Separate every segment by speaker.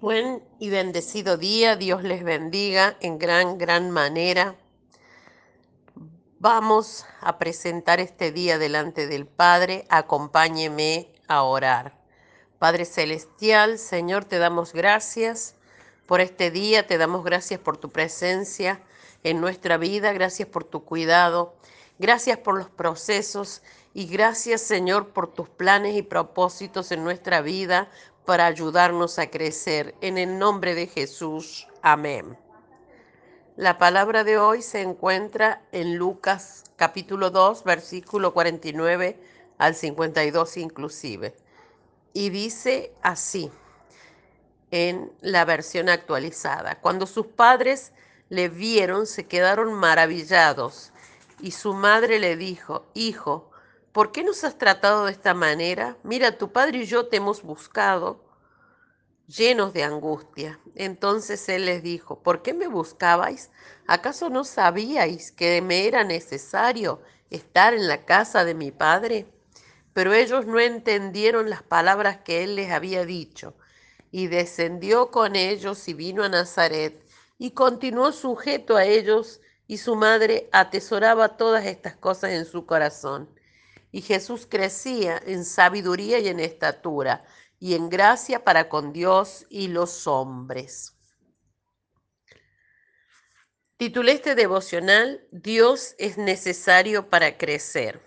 Speaker 1: Buen y bendecido día, Dios les bendiga en gran, gran manera. Vamos a presentar este día delante del Padre, acompáñeme a orar. Padre Celestial, Señor, te damos gracias por este día, te damos gracias por tu presencia en nuestra vida, gracias por tu cuidado, gracias por los procesos y gracias, Señor, por tus planes y propósitos en nuestra vida, para ayudarnos a crecer. En el nombre de Jesús. Amén. La palabra de hoy se encuentra en Lucas capítulo 2, versículo 49 al 52 inclusive. Y dice así en la versión actualizada. Cuando sus padres le vieron, se quedaron maravillados. Y su madre le dijo, Hijo, ¿por qué nos has tratado de esta manera? Mira, tu padre y yo te hemos buscado llenos de angustia. Entonces él les dijo, ¿por qué me buscabais? ¿Acaso no sabíais que me era necesario estar en la casa de mi padre? Pero ellos no entendieron las palabras que él les había dicho. Y descendió con ellos y vino a Nazaret y continuó sujeto a ellos y su madre atesoraba todas estas cosas en su corazón. Y Jesús crecía en sabiduría y en estatura y en gracia para con Dios y los hombres. Titulé este devocional Dios es necesario para crecer.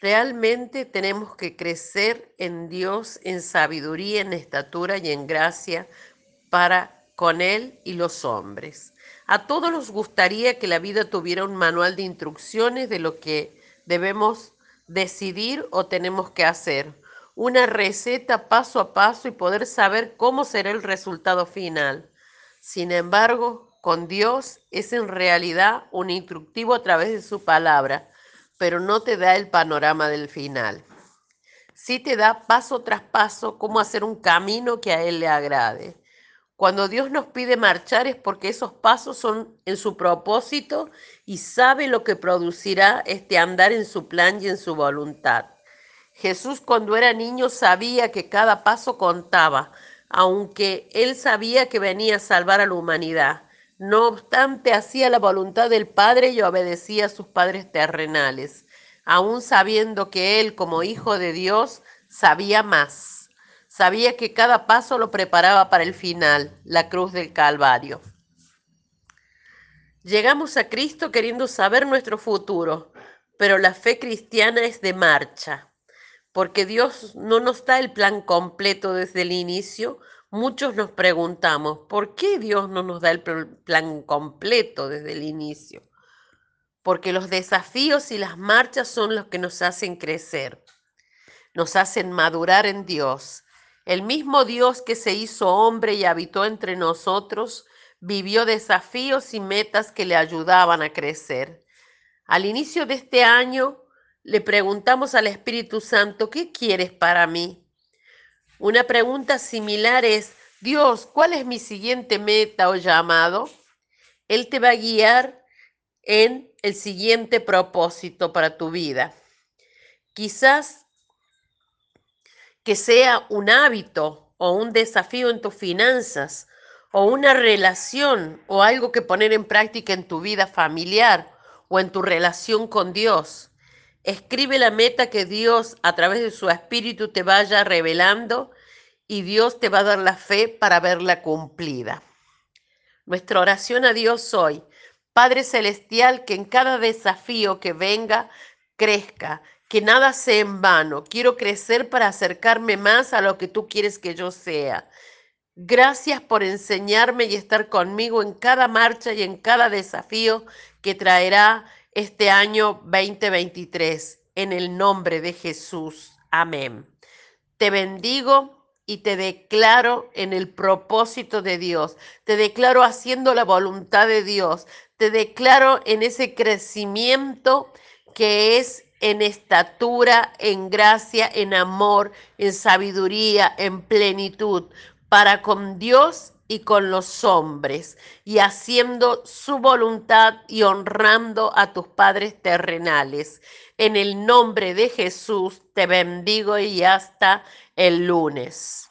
Speaker 1: Realmente tenemos que crecer en Dios en sabiduría, en estatura y en gracia para con Él y los hombres. A todos nos gustaría que la vida tuviera un manual de instrucciones de lo que debemos decidir o tenemos que hacer, una receta paso a paso y poder saber cómo será el resultado final. Sin embargo, con Dios es en realidad un instructivo a través de su palabra, pero no te da el panorama del final. Sí te da paso tras paso cómo hacer un camino que a Él le agrade. Cuando Dios nos pide marchar es porque esos pasos son en su propósito y sabe lo que producirá este andar en su plan y en su voluntad. Jesús cuando era niño sabía que cada paso contaba, aunque él sabía que venía a salvar a la humanidad. No obstante, hacía la voluntad del Padre y obedecía a sus padres terrenales, aun sabiendo que él, como hijo de Dios, sabía más Sabía que cada paso lo preparaba para el final, la cruz del Calvario. Llegamos a Cristo queriendo saber nuestro futuro, pero la fe cristiana es de marcha, porque Dios no nos da el plan completo desde el inicio. Muchos nos preguntamos, ¿por qué Dios no nos da el plan completo desde el inicio? Porque los desafíos y las marchas son los que nos hacen crecer, nos hacen madurar en Dios el mismo Dios que se hizo hombre y habitó entre nosotros, vivió desafíos y metas que le ayudaban a crecer. Al inicio de este año le preguntamos al Espíritu Santo, ¿qué quieres para mí? Una pregunta similar es, Dios, ¿cuál es mi siguiente meta o llamado? Él te va a guiar en el siguiente propósito para tu vida. Quizás que sea un hábito o un desafío en tus finanzas o una relación o algo que poner en práctica en tu vida familiar o en tu relación con Dios. Escribe la meta que Dios a través de su espíritu te vaya revelando y Dios te va a dar la fe para verla cumplida. Nuestra oración a Dios hoy, Padre Celestial, que en cada desafío que venga crezca, que nada sea en vano. Quiero crecer para acercarme más a lo que tú quieres que yo sea. Gracias por enseñarme y estar conmigo en cada marcha y en cada desafío que traerá este año 2023. En el nombre de Jesús. Amén. Te bendigo y te declaro en el propósito de Dios. Te declaro haciendo la voluntad de Dios. Te declaro en ese crecimiento que es en estatura, en gracia, en amor, en sabiduría, en plenitud, para con Dios y con los hombres, y haciendo su voluntad y honrando a tus padres terrenales. En el nombre de Jesús te bendigo y hasta el lunes.